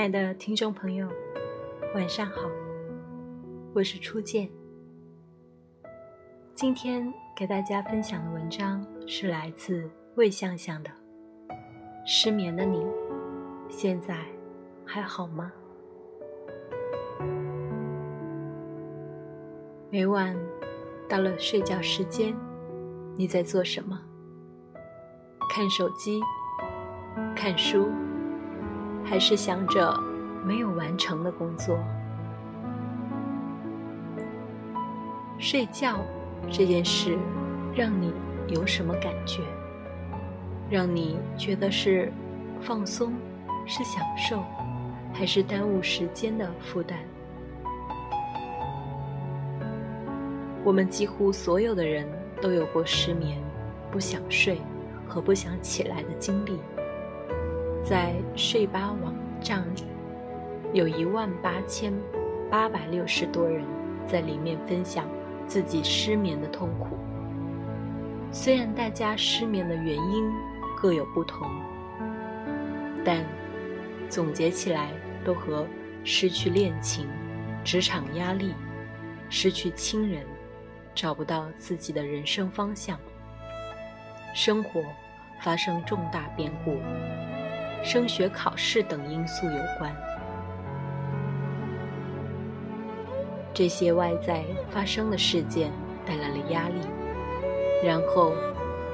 亲爱的听众朋友，晚上好，我是初见。今天给大家分享的文章是来自魏向向的《失眠的你，现在还好吗？》每晚到了睡觉时间，你在做什么？看手机，看书。还是想着没有完成的工作。睡觉这件事，让你有什么感觉？让你觉得是放松，是享受，还是耽误时间的负担？我们几乎所有的人都有过失眠、不想睡和不想起来的经历。在睡吧网站里，有一万八千八百六十多人在里面分享自己失眠的痛苦。虽然大家失眠的原因各有不同，但总结起来都和失去恋情、职场压力、失去亲人、找不到自己的人生方向、生活发生重大变故。升学考试等因素有关，这些外在发生的事件带来了压力，然后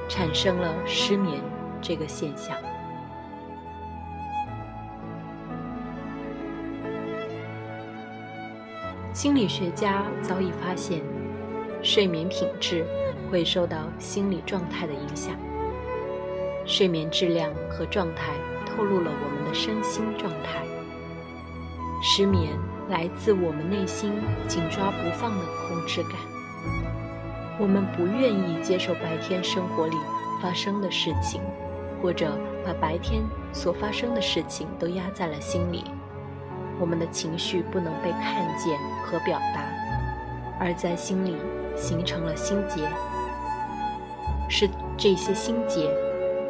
产生了失眠这个现象。心理学家早已发现，睡眠品质会受到心理状态的影响，睡眠质量和状态。透露了我们的身心状态。失眠来自我们内心紧抓不放的控制感。我们不愿意接受白天生活里发生的事情，或者把白天所发生的事情都压在了心里。我们的情绪不能被看见和表达，而在心里形成了心结。是这些心结。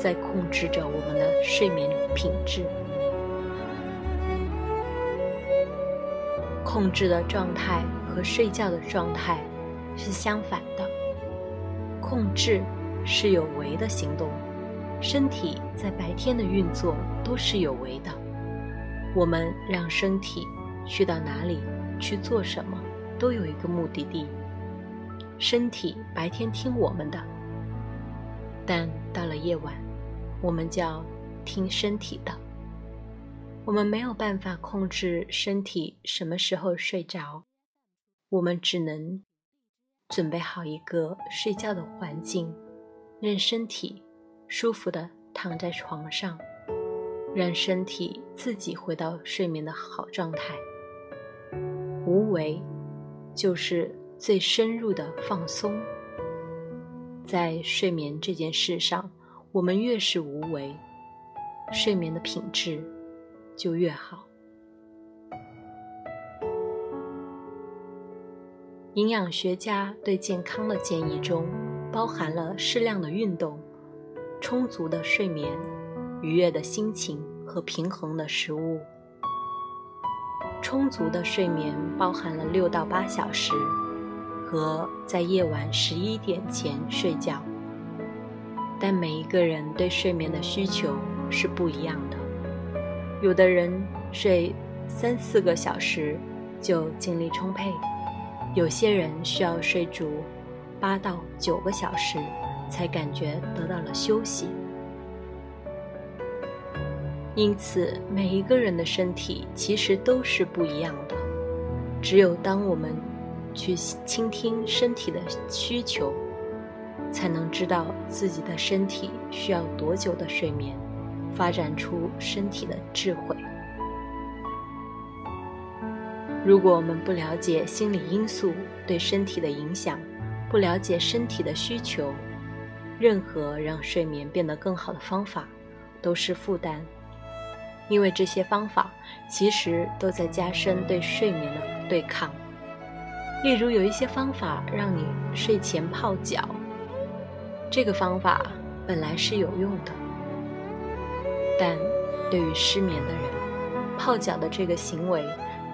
在控制着我们的睡眠品质。控制的状态和睡觉的状态是相反的。控制是有为的行动，身体在白天的运作都是有为的。我们让身体去到哪里去做什么，都有一个目的地。身体白天听我们的，但到了夜晚。我们叫听身体的，我们没有办法控制身体什么时候睡着，我们只能准备好一个睡觉的环境，让身体舒服的躺在床上，让身体自己回到睡眠的好状态。无为就是最深入的放松，在睡眠这件事上。我们越是无为，睡眠的品质就越好。营养学家对健康的建议中，包含了适量的运动、充足的睡眠、愉悦的心情和平衡的食物。充足的睡眠包含了六到八小时，和在夜晚十一点前睡觉。但每一个人对睡眠的需求是不一样的，有的人睡三四个小时就精力充沛，有些人需要睡足八到九个小时才感觉得到了休息。因此，每一个人的身体其实都是不一样的，只有当我们去倾听身体的需求。才能知道自己的身体需要多久的睡眠，发展出身体的智慧。如果我们不了解心理因素对身体的影响，不了解身体的需求，任何让睡眠变得更好的方法都是负担，因为这些方法其实都在加深对睡眠的对抗。例如，有一些方法让你睡前泡脚。这个方法本来是有用的，但对于失眠的人，泡脚的这个行为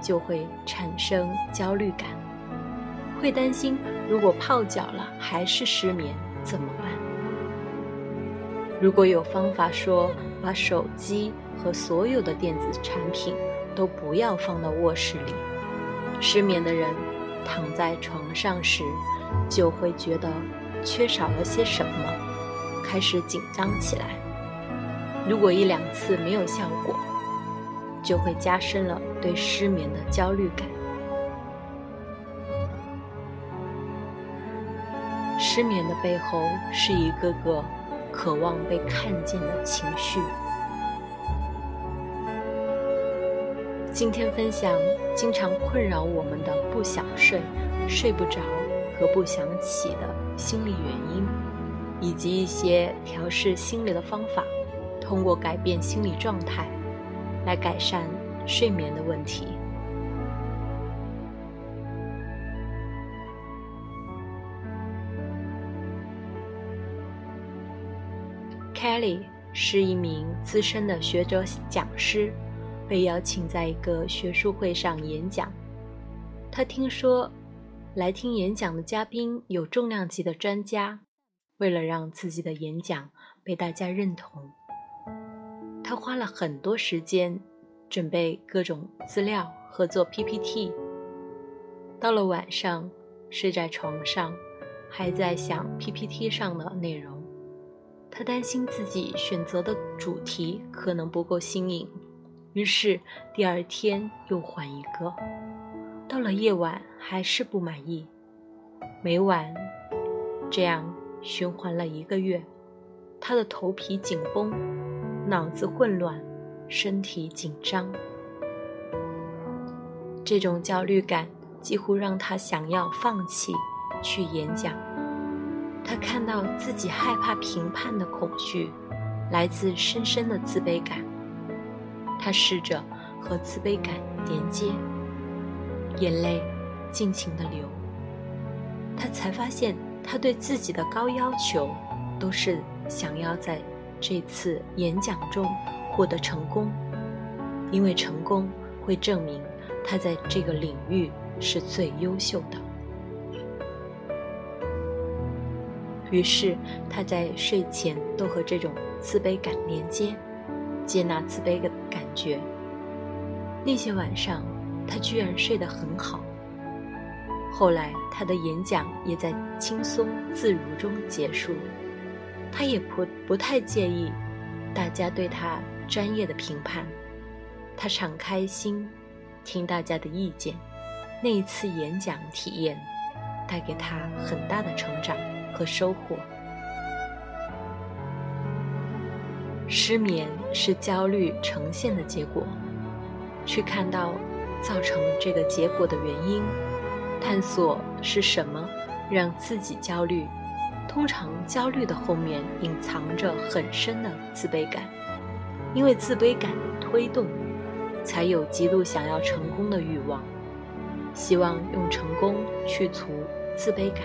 就会产生焦虑感，会担心如果泡脚了还是失眠怎么办？如果有方法说把手机和所有的电子产品都不要放到卧室里，失眠的人躺在床上时就会觉得缺少了些什么，开始紧张起来。如果一两次没有效果，就会加深了对失眠的焦虑感。失眠的背后是一个个渴望被看见的情绪。今天分享经常困扰我们的不想睡、睡不着和不想起的心理原因，以及一些调试心理的方法。通过改变心理状态，来改善睡眠的问题。Kelly 是一名资深的学者讲师，被邀请在一个学术会上演讲。他听说来听演讲的嘉宾有重量级的专家，为了让自己的演讲被大家认同。他花了很多时间准备各种资料和做 PPT。到了晚上，睡在床上，还在想 PPT 上的内容。他担心自己选择的主题可能不够新颖，于是第二天又换一个。到了夜晚还是不满意，每晚这样循环了一个月，他的头皮紧绷。脑子混乱，身体紧张，这种焦虑感几乎让他想要放弃去演讲。他看到自己害怕评判的恐惧，来自深深的自卑感。他试着和自卑感连接，眼泪尽情的流。他才发现，他对自己的高要求，都是想要在。这次演讲中获得成功，因为成功会证明他在这个领域是最优秀的。于是他在睡前都和这种自卑感连接，接纳自卑的感觉。那些晚上，他居然睡得很好。后来他的演讲也在轻松自如中结束。他也不不太介意大家对他专业的评判，他敞开心听大家的意见。那一次演讲体验带给他很大的成长和收获。失眠是焦虑呈现的结果，去看到造成这个结果的原因，探索是什么让自己焦虑。通常，焦虑的后面隐藏着很深的自卑感，因为自卑感推动，才有极度想要成功的欲望，希望用成功去除自卑感。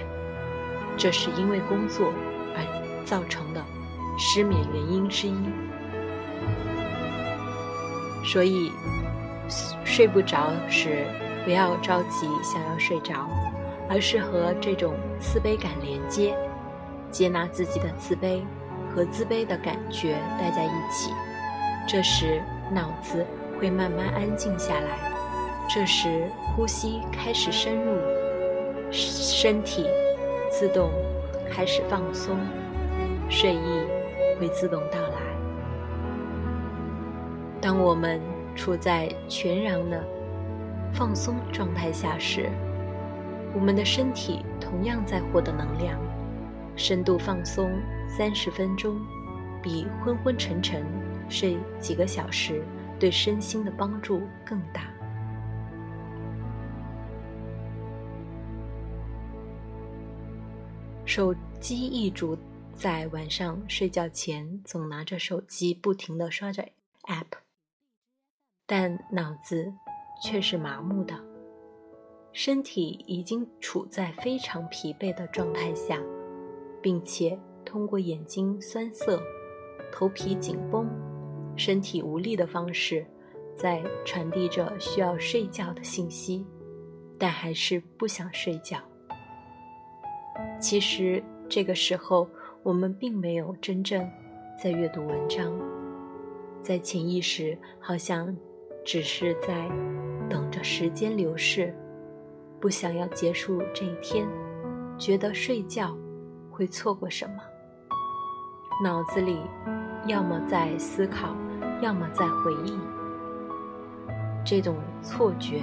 这是因为工作而造成的失眠原因之一。所以，睡不着时不要着急想要睡着，而是和这种自卑感连接。接纳自己的自卑和自卑的感觉待在一起，这时脑子会慢慢安静下来，这时呼吸开始深入，身体自动开始放松，睡意会自动到来。当我们处在全然的放松状态下时，我们的身体同样在获得能量。深度放松三十分钟，比昏昏沉沉睡几个小时对身心的帮助更大。手机一族在晚上睡觉前总拿着手机不停的刷着 App，但脑子却是麻木的，身体已经处在非常疲惫的状态下。并且通过眼睛酸涩、头皮紧绷、身体无力的方式，在传递着需要睡觉的信息，但还是不想睡觉。其实这个时候，我们并没有真正在阅读文章，在潜意识好像只是在等着时间流逝，不想要结束这一天，觉得睡觉会错过什么，脑子里要么在思考，要么在回忆。这种错觉，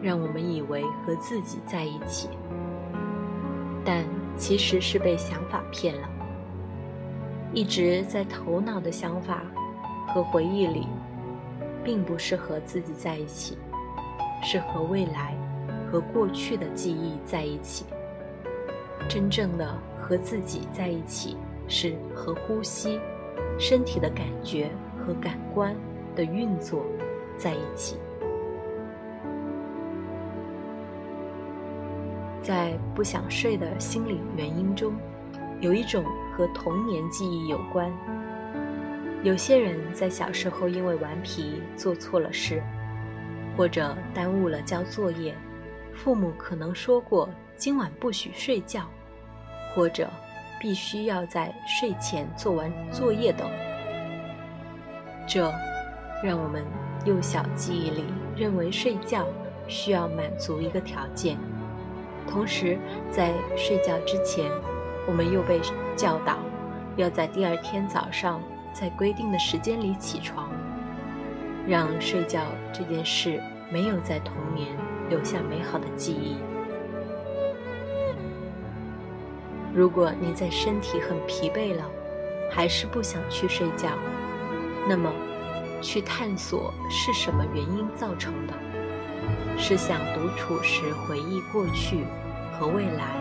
让我们以为和自己在一起。但其实是被想法骗了，一直在头脑的想法和回忆里，并不是和自己在一起，是和未来和过去的记忆在一起。真正的和自己在一起，是和呼吸、身体的感觉和感官的运作在一起。在不想睡的心理原因中，有一种和童年记忆有关。有些人在小时候因为顽皮做错了事，或者耽误了交作业，父母可能说过今晚不许睡觉，或者必须要在睡前做完作业等。这让我们幼小记忆里认为睡觉需要满足一个条件。同时，在睡觉之前，我们又被教导要在第二天早上在规定的时间里起床，让睡觉这件事没有在童年留下美好的记忆。如果你在身体很疲惫了，还是不想去睡觉，那么去探索是什么原因造成的。是想独处时回忆过去和未来，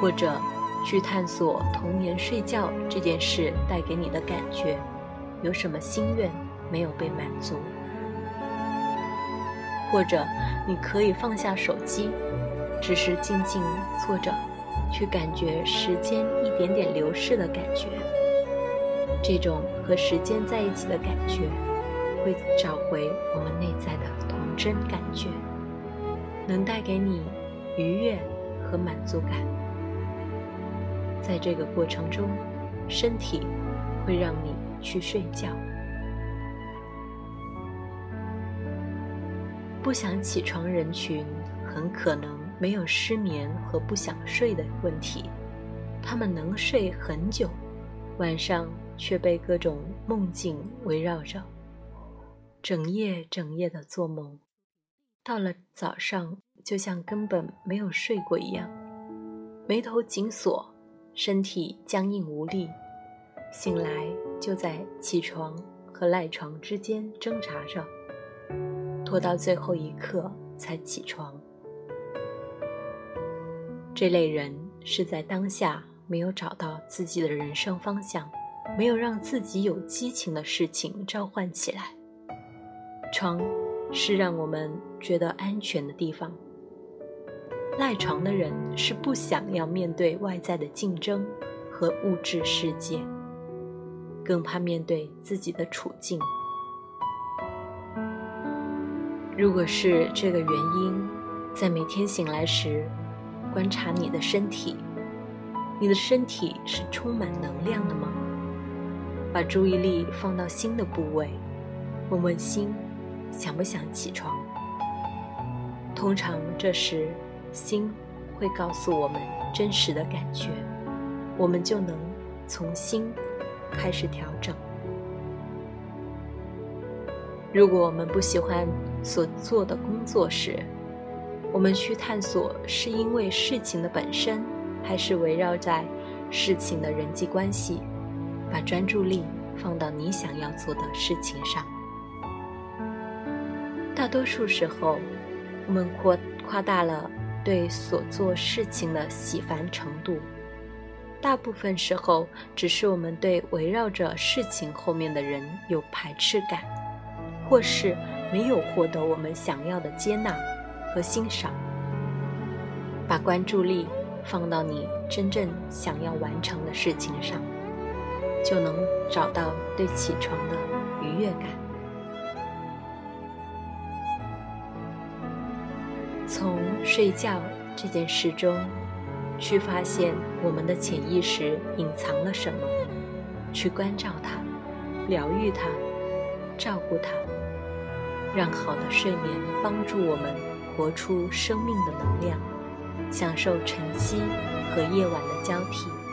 或者去探索童年睡觉这件事带给你的感觉，有什么心愿没有被满足？或者你可以放下手机，只是静静坐着，去感觉时间一点点流逝的感觉。这种和时间在一起的感觉，会找回我们内在的童。真感觉能带给你愉悦和满足感，在这个过程中，身体会让你去睡觉。不想起床人群很可能没有失眠和不想睡的问题，他们能睡很久，晚上却被各种梦境围绕着，整夜整夜的做梦。到了早上，就像根本没有睡过一样，眉头紧锁，身体僵硬无力，醒来就在起床和赖床之间挣扎着，拖到最后一刻才起床。这类人是在当下没有找到自己的人生方向，没有让自己有激情的事情召唤起来。床。是让我们觉得安全的地方。赖床的人是不想要面对外在的竞争和物质世界，更怕面对自己的处境。如果是这个原因，在每天醒来时，观察你的身体，你的身体是充满能量的吗？把注意力放到心的部位，问问心。想不想起床？通常这时，心会告诉我们真实的感觉，我们就能从心开始调整。如果我们不喜欢所做的工作时，我们去探索是因为事情的本身，还是围绕在事情的人际关系，把专注力放到你想要做的事情上。大多数时候，我们扩夸大了对所做事情的喜烦程度；大部分时候，只是我们对围绕着事情后面的人有排斥感，或是没有获得我们想要的接纳和欣赏。把关注力放到你真正想要完成的事情上，就能找到对起床的愉悦感。从睡觉这件事中，去发现我们的潜意识隐藏了什么，去关照它，疗愈它，照顾它，让好的睡眠帮助我们活出生命的能量，享受晨曦和夜晚的交替。